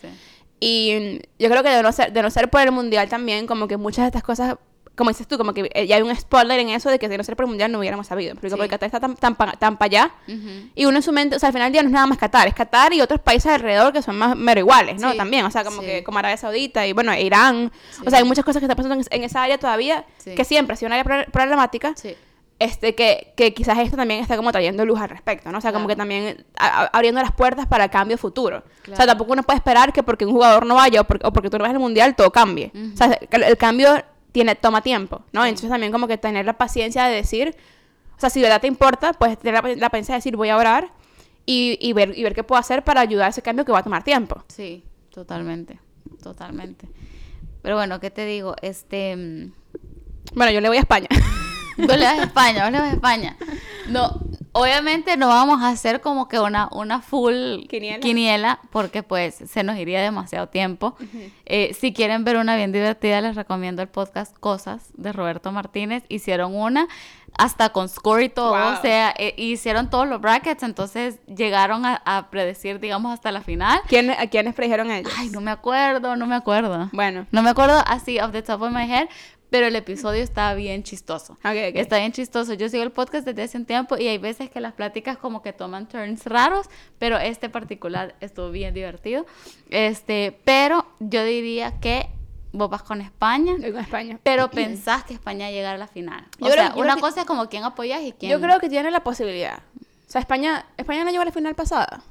S2: Y yo creo que de no, ser, de no ser por el mundial también, como que muchas de estas cosas como dices tú, como que eh, ya hay un spoiler en eso de que si no ser por el mundial no hubiéramos sabido. Porque, porque Qatar está tan, tan, tan para allá. Y uno en su mente, o sea, al final del día no es nada más Qatar, es Qatar y otros países alrededor que son más mero iguales, ¿no? También, o sea, como que como Arabia Saudita y bueno, Irán. O sea, hay muchas cosas que están pasando en, esa área todavía que siempre ha sido una área problemática. Este, que, que quizás esto también está como trayendo luz al respecto, ¿no? O sea, como que también abriendo las puertas para el cambio futuro. O sea, tampoco uno puede esperar que porque un jugador no vaya o porque, o porque tú no vas al mundial todo cambie. O sea, el cambio tiene, toma tiempo, ¿no? Entonces también como que tener la paciencia de decir, o sea, si de verdad te importa, pues tener la, paciencia de decir voy a orar y, y, ver, y ver qué puedo hacer para ayudar a ese cambio que va a tomar tiempo.
S1: Sí, totalmente, totalmente. Pero bueno, ¿qué te digo? Este... Mm,
S2: bueno, yo le voy a España.
S1: Yo le voy a España, yo le voy a España. No, Obviamente no vamos a hacer como que una, una full quiniela. porque pues se nos iría demasiado tiempo. Eh, si quieren ver una bien divertida, les recomiendo el podcast Cosas de Roberto Martínez. Hicieron una hasta con score y todo, o sea, eh, hicieron todos los brackets, entonces llegaron a, predecir, digamos, hasta la final.
S2: ¿Quién, ¿A quiénes predijeron ellos?
S1: Ay, no me acuerdo, no me acuerdo.
S2: Bueno.
S1: No me acuerdo así, off the top of my head, pero el episodio está bien chistoso. Está bien chistoso. Yo sigo el podcast desde hace un tiempo y hay veces que las pláticas como que toman turns raros, pero este particular estuvo bien divertido. Este, pero yo diría que vos vas con España.
S2: con España.
S1: Pero pensás que España llega a la final. O sea, una cosa es como quién apoyas y quién...
S2: Yo creo que tiene la posibilidad. O sea, España, España no llegó a la final pasada.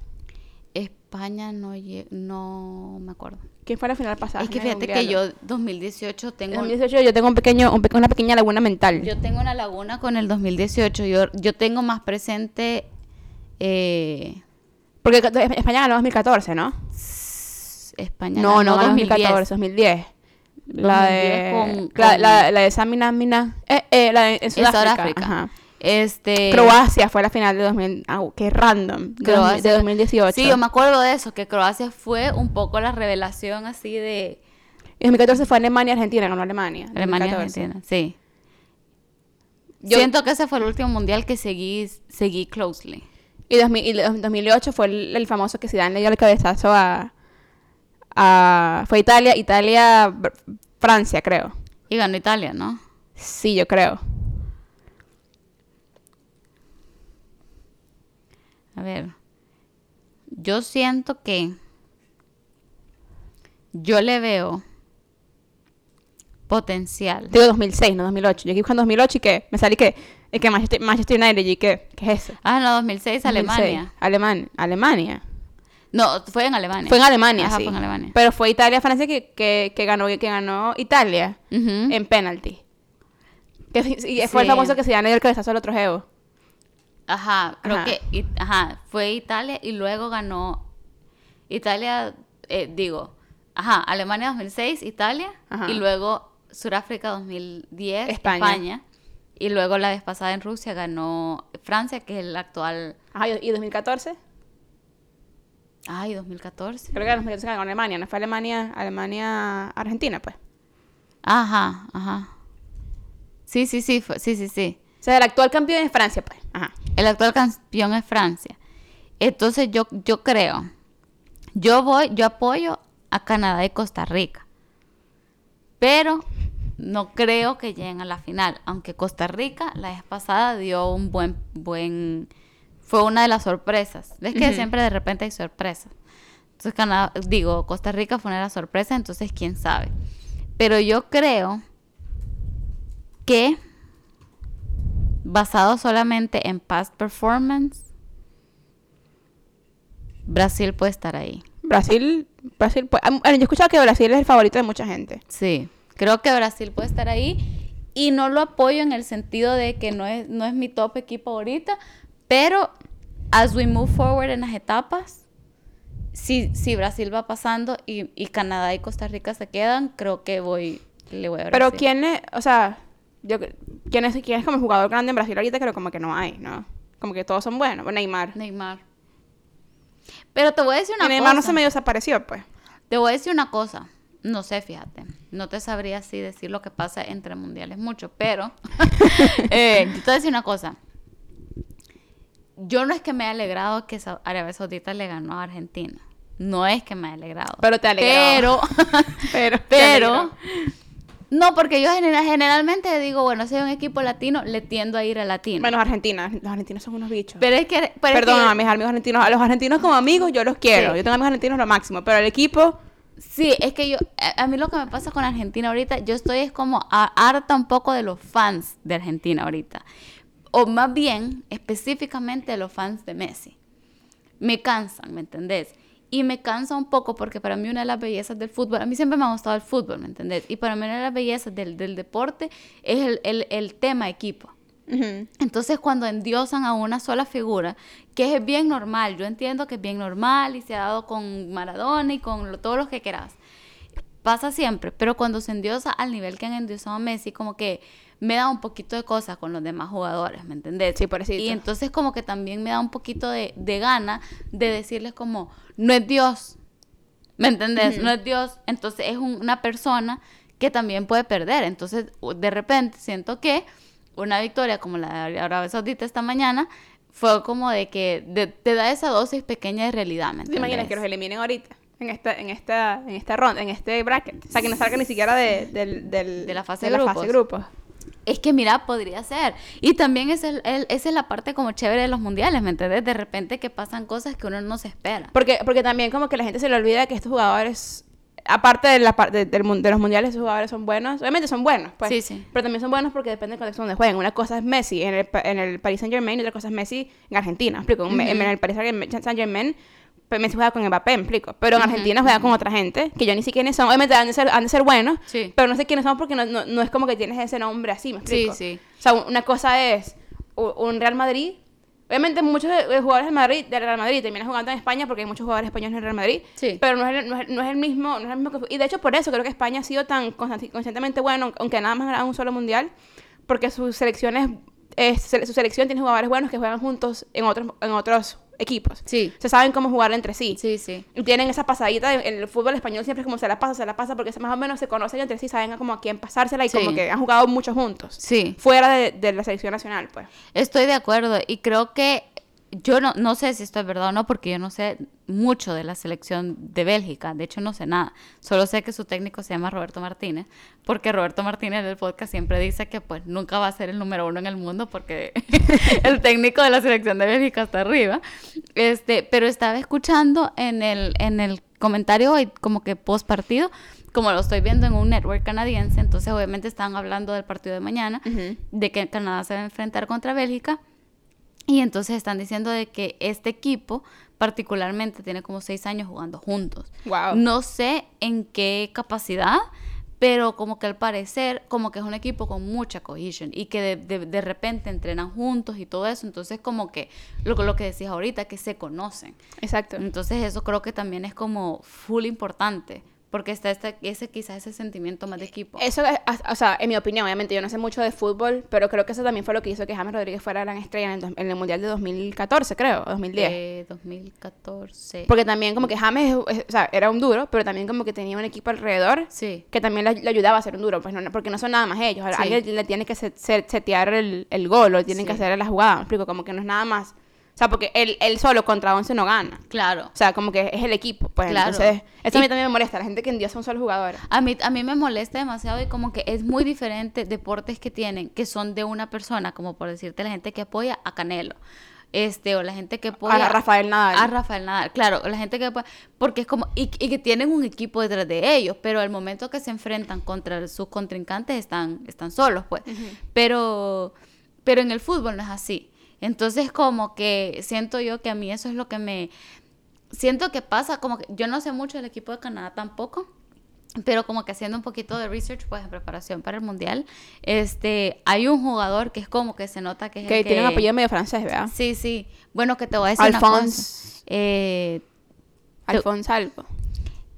S1: España no no me acuerdo.
S2: ¿Quién fue la final pasada?
S1: Es que fíjate que yo 2018 tengo
S2: 2018 yo tengo un pequeño una pequeña laguna mental.
S1: Yo tengo una laguna con el 2018. Yo yo tengo más presente eh...
S2: porque España ganó 2014, ¿no?
S1: España
S2: no, no, 2014, 2010. La de, La, la, de Samina Mina, eh, eh, la de Sudáfrica. Ajá.
S1: Este...
S2: Croacia fue la final de 2000. Ah, qué random. Croacia. De 2018.
S1: Sí, yo me acuerdo de eso, que Croacia fue un poco la revelación así de.
S2: Y 2014 fue Alemania, Argentina, ganó Alemania.
S1: Alemania, Argentina, sí. Yo siento que ese fue el último mundial que seguí, seguí closely.
S2: Y, 2008 fue el, famoso que Zidane le dio el cabezazo a, a. Fue Italia, Italia, Francia, creo.
S1: Y ganó Italia, ¿no?
S2: Sí, yo creo.
S1: A ver, yo siento que yo le veo potencial.
S2: Digo 2006, no 2008. Yo aquí buscando 2008 y que me salí que, y que Manchester, United y que, ¿qué es eso?
S1: Ah, no, 2006, Alemania.
S2: Alemania. Alemania.
S1: No, fue en Alemania.
S2: Fue en Alemania, sí. Fue en Alemania. Pero fue Italia, Francia que, que, que ganó, que ganó Italia en penalty. y fue el famoso que se ganó el cabezazo al otro geo.
S1: Ajá, creo que ajá, fue Italia y luego ganó Italia, eh, digo, ajá, Alemania 2006, Italia, y luego Sudáfrica 2010, España. Y luego la vez pasada en Rusia ganó Francia, que es el actual...
S2: Ajá, ¿y 2014?
S1: Ay, 2014.
S2: Creo que 2014 ganó Alemania, no fue Alemania, Alemania, Argentina, pues.
S1: Ajá, ajá. Sí, sí, sí, sí, sí, sí.
S2: O sea, el actual campeón es Francia, pues. Ajá.
S1: El actual campeón es Francia. Entonces yo, yo creo, yo voy, yo apoyo a Canadá y Costa Rica. Pero no creo que lleguen a la final. Aunque Costa Rica la vez pasada dio un buen, buen, fue una de las sorpresas. Es que siempre de repente hay sorpresas. Entonces Canadá, digo, Costa Rica fue una de las sorpresas, entonces quién sabe. Pero yo creo que basado solamente en past performance, Brasil puede estar ahí.
S2: Brasil, Brasil, yo he escuchado que Brasil es el favorito de mucha gente.
S1: Sí, creo que Brasil puede estar ahí y no lo apoyo en el sentido de que no es, no es mi top equipo ahorita, pero as we move forward en las etapas, si, si Brasil va pasando y, y Canadá y Costa Rica se quedan, creo que voy, le voy a
S2: Pero quién es, o sea, yo, ¿quién, es, ¿quién es como jugador grande en Brasil ahorita? Creo como que no hay, ¿no? Como que todos son buenos. Neymar.
S1: Neymar. Pero te voy a decir una
S2: cosa. Neymar no se medio desapareció, pues.
S1: Te voy a decir una cosa. No sé, fíjate. No te sabría así decir lo que pasa entre mundiales mucho, pero eh, te voy a decir una cosa. Yo no es que me haya alegrado que Arabia Saudita le ganó a Argentina. No es que me haya alegrado.
S2: Pero te alegrado.
S1: Pero, pero, pero no, porque yo generalmente digo, bueno, si hay un equipo latino, le tiendo a ir a latino.
S2: Menos Argentina. Los argentinos son unos bichos.
S1: Pero es que...
S2: Perdón, a mis amigos argentinos. A los argentinos como amigos yo los quiero. Yo tengo amigos argentinos lo máximo. Pero el equipo...
S1: Sí, es que yo... A, mí lo que me pasa con Argentina ahorita, yo estoy es como harta un poco de los fans de Argentina ahorita. O más bien, específicamente de los fans de Messi. Me cansan, ¿me entendés? Y me cansa un poco porque para mí una de las bellezas del fútbol, a mí siempre me ha gustado el fútbol, ¿me entendés? Y para mí una de las bellezas del, del deporte es el, el, el tema equipo. Entonces cuando endiosan a una sola figura, que es bien normal, yo entiendo que es bien normal y se ha dado con Maradona y con todos los que quieras, pasa siempre, pero cuando se endiosa al nivel que han endiosado a Messi, como que me da un poquito de cosas con los demás jugadores, ¿me entendés?
S2: Sí, por eso.
S1: Y entonces como que también me da un poquito de, de gana de decirles como, no es Dios, ¿me entendés? No es Dios, entonces es una persona que también puede perder. Entonces, de repente siento que una victoria como la de Arabia Saudita esta mañana fue como de que te da esa dosis pequeña de realidad, ¿me
S2: ¿Te imaginas que los eliminen ahorita? En esta, en esta, en esta ronda, en este bracket. O sea, que no salga ni siquiera de, de
S1: la fase de, grupos. Es que mira, podría ser. Y también es el, esa es la parte como chévere de los mundiales, ¿me entiendes? De repente que pasan cosas que uno no se espera.
S2: Porque, porque también como que la gente se le olvida que estos jugadores aparte de, la, de, de, los mundiales, esos jugadores son buenos. Obviamente son buenos, pues.
S1: Sí, sí.
S2: Pero también son buenos porque depende del contexto donde jueguen. Una cosa es Messi en el, en el Paris Saint Germain y otra cosa es Messi en Argentina. explico? En el Paris Saint Pues, Messi juega con Mbappé, explico. Pero en Argentina juega con otra gente, que yo ni sé quiénes son. Obviamente han de ser, han de ser buenos, pero no sé quiénes son porque no, no, es como que tienes ese nombre así, ¿me explico?
S1: Sí, sí.
S2: O sea, una cosa es un Real Madrid Obviamente muchos jugadores de Madrid, de Real Madrid terminan jugando en España porque hay muchos jugadores españoles en Real Madrid.
S1: Sí.
S2: Pero no es, no, es, no es, el mismo, no es el mismo que, Y de hecho por eso creo que España ha sido tan constantemente bueno, aunque nada más ganado un solo mundial, porque sus selecciones, su selección tiene jugadores buenos que juegan juntos en otros, en otros equipos.
S1: Sí.
S2: Se saben cómo jugar entre sí.
S1: Sí, sí.
S2: Y tienen esa pasadita. En el fútbol español siempre es como se la pasa, se la pasa, porque más o menos se conocen entre sí, saben como a quién pasársela y como que han jugado mucho juntos.
S1: Sí.
S2: Fuera de, de la selección nacional, pues.
S1: Estoy de acuerdo. Y creo que yo no, no sé si esto es verdad o no, porque yo no sé mucho de la selección de Bélgica, de hecho no sé nada, solo sé que su técnico se llama Roberto Martínez, porque Roberto Martínez del podcast siempre dice que pues nunca va a ser el número uno en el mundo porque el técnico de la selección de Bélgica está arriba, este, pero estaba escuchando en el, en el comentario hoy como que post partido, como lo estoy viendo en un network canadiense, entonces obviamente estaban hablando del partido de mañana, de que Canadá se va a enfrentar contra Bélgica, y entonces están diciendo de que este equipo particularmente tiene como seis años jugando juntos.
S2: Wow.
S1: No sé en qué capacidad, pero como que al parecer, como que es un equipo con mucha cohesión y que de, de, repente entrenan juntos y todo eso. Entonces, como que lo, lo que decías ahorita, que se conocen.
S2: Exacto.
S1: Entonces, eso creo que también es como full importante porque está este, ese quizás ese sentimiento más de equipo.
S2: Eso, es, o sea, en mi opinión, obviamente, yo no sé mucho de fútbol, pero creo que eso también fue lo que hizo que James Rodríguez fuera gran estrella en el, Mundial de 2014, creo, 2010.
S1: Eh, 2014.
S2: Porque también como que James, o sea, era un duro, pero también como que tenía un equipo alrededor
S1: sí.
S2: que también le, ayudaba a ser un duro, pues no, porque no son nada más ellos. Alguien le tiene que setear el, el gol o tienen que hacer la jugada, me explico, como que no es nada más o sea, porque él, él solo contra 11 no gana.
S1: Claro.
S2: O sea, como que es el equipo. Pues claro. entonces, eso a mí también me molesta, la gente que en Dios son solo jugadores.
S1: A mí, a mí me molesta demasiado y como que es muy diferente deportes que tienen, que son de una persona, como por decirte la gente que apoya a Canelo. Este, o la gente que apoya
S2: a Rafael Nadal.
S1: A Rafael Nadal, claro, la gente que apoya, porque es como, y, y, que tienen un equipo detrás de ellos, pero al momento que se enfrentan contra sus contrincantes están, están solos, pues. Pero, pero en el fútbol no es así. Entonces como que siento yo que a mí eso es lo que me... Siento que pasa, como que yo no sé mucho del equipo de Canadá tampoco, pero como que haciendo un poquito de research pues en preparación para el mundial este hay un jugador que es como que se nota que es
S2: que, tiene un apellido medio francés ¿verdad?
S1: sí sí. Bueno que te voy a decir
S2: Alphonse.
S1: Eh,
S2: Alfonso Albo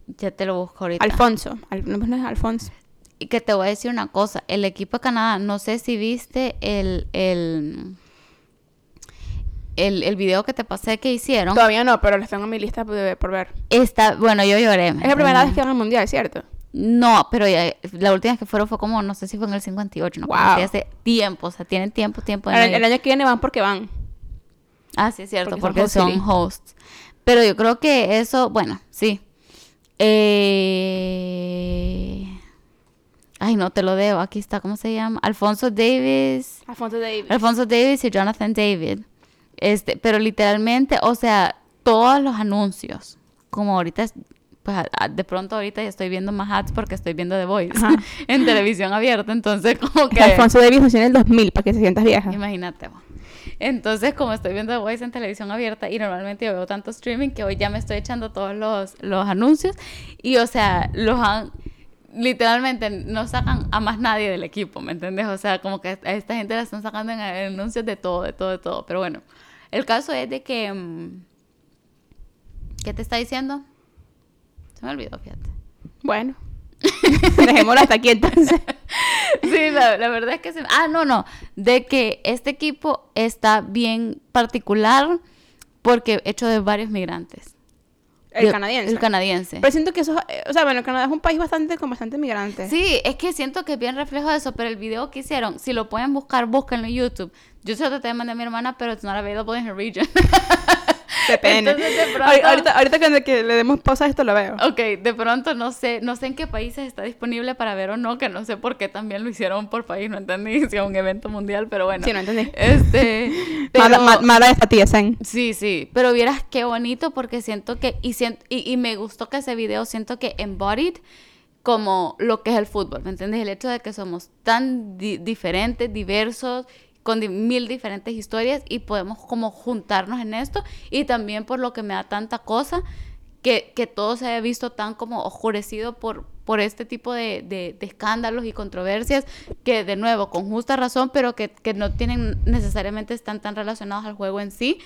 S1: ya te lo busco ahorita.
S2: Alfonso. No, es Alfonso
S1: y que te voy a decir una cosa. El equipo de Canadá no sé si viste el, el el, el video que te pasé que hicieron.
S2: Todavía no, pero les tengo en mi lista por, ver.
S1: Está, bueno, yo lloré.
S2: Es la primera vez que van al mundial, ¿cierto?
S1: No, pero la última vez que fueron fue como, no sé si fue en el 58, no wow. hace tiempo, o sea, tienen tiempo, tiempo.
S2: El, el, año que viene van porque van.
S1: Ah, sí, es cierto, porque, son, hosts. Pero yo creo que eso, bueno, sí. Eh... Ay, no te lo debo. Aquí está, ¿cómo se llama? Alfonso Davis.
S2: Alfonso Davis.
S1: Alfonso Davis y Jonathan David. Este, pero literalmente, o sea, todos los anuncios, como ahorita, pues de pronto ahorita ya estoy viendo más ads porque estoy viendo The Voice en televisión abierta, entonces como que...
S2: Alfonso Davis nació en el 2000, para que se sientas vieja.
S1: Imagínate, Entonces, como estoy viendo The Voice en televisión abierta y normalmente yo veo tanto streaming que hoy ya me estoy echando todos los, los anuncios y, o sea, los han literalmente no sacan a más nadie del equipo, ¿me entiendes? O sea, como que a esta gente la están sacando en anuncios de todo, de todo, de todo. Pero bueno, el caso es de que... Mm, ¿Qué te está diciendo? Se me olvidó, fíjate.
S2: Bueno. Dejémoslo hasta aquí entonces.
S1: sí, la, verdad es que se... Ah, no, no. De que este equipo está bien particular porque hecho de varios migrantes.
S2: El canadiense.
S1: El canadiense.
S2: Pero siento que eso, eh, o sea, bueno, Canadá es un país bastante con bastante migrantes.
S1: Sí, es que siento que es bien reflejo de eso, pero el video que hicieron, si lo pueden buscar, búsquenlo en YouTube. Yo se lo traté de mandar a mi hermana, pero it's not available in her region.
S2: Depende. ahorita, ahorita cuando que le demos pausa a esto lo veo.
S1: Ok, de pronto no sé, no sé en qué países está disponible para ver o no, que no sé por qué también lo hicieron por país, no entendí si es un evento mundial, pero bueno.
S2: Sí, no entendí.
S1: Este,
S2: pero, mala, mala esta tía,
S1: Sí, sí, pero vieras qué bonito porque siento que, y, siento, y, me gustó que ese video, siento que embodied como lo que es el fútbol, ¿me entiendes? El hecho de que somos tan diferentes, diversos con mil diferentes historias y podemos como juntarnos en esto y también por lo que me da tanta cosa que, que todo se haya visto tan como oscurecido por, por este tipo de, de, escándalos y controversias que de nuevo con justa razón pero que, que no tienen necesariamente están tan relacionados al juego en sí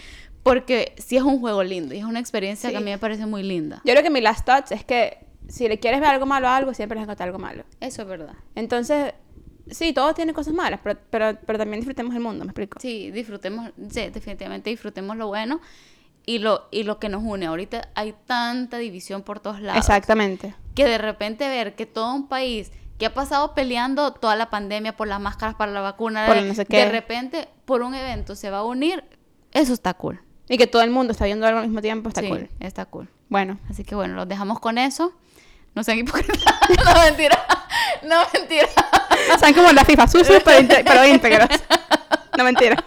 S1: porque sí es un juego lindo y es una experiencia que a mí me parece muy linda.
S2: Yo creo que mi last touch es que si le quieres ver algo malo a algo, siempre le encontrar algo malo.
S1: Eso es verdad.
S2: Entonces, sí, todo tiene cosas malas, pero, pero, pero también disfrutemos el mundo, ¿me explico?
S1: Sí, disfrutemos, sí, definitivamente disfrutemos lo bueno y lo, y lo que nos une. Ahorita hay tanta división por todos lados.
S2: Exactamente.
S1: Que de repente ver que todo un país que ha pasado peleando toda la pandemia por las máscaras para la vacuna, de, repente por un evento se va a unir, eso está cool.
S2: Y que todo el mundo está viendo algo al mismo tiempo, está cool.
S1: Está cool.
S2: Bueno.
S1: Así que bueno, los dejamos con eso. No sean hipócritas. no, mentira. No, mentira.
S2: Sean como la FIFA, sucios pero, pero íntegros. No, mentira.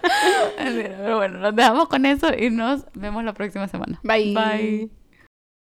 S1: mentira. Pero bueno, nos dejamos con eso y nos vemos la próxima semana.
S2: Bye.
S1: Bye.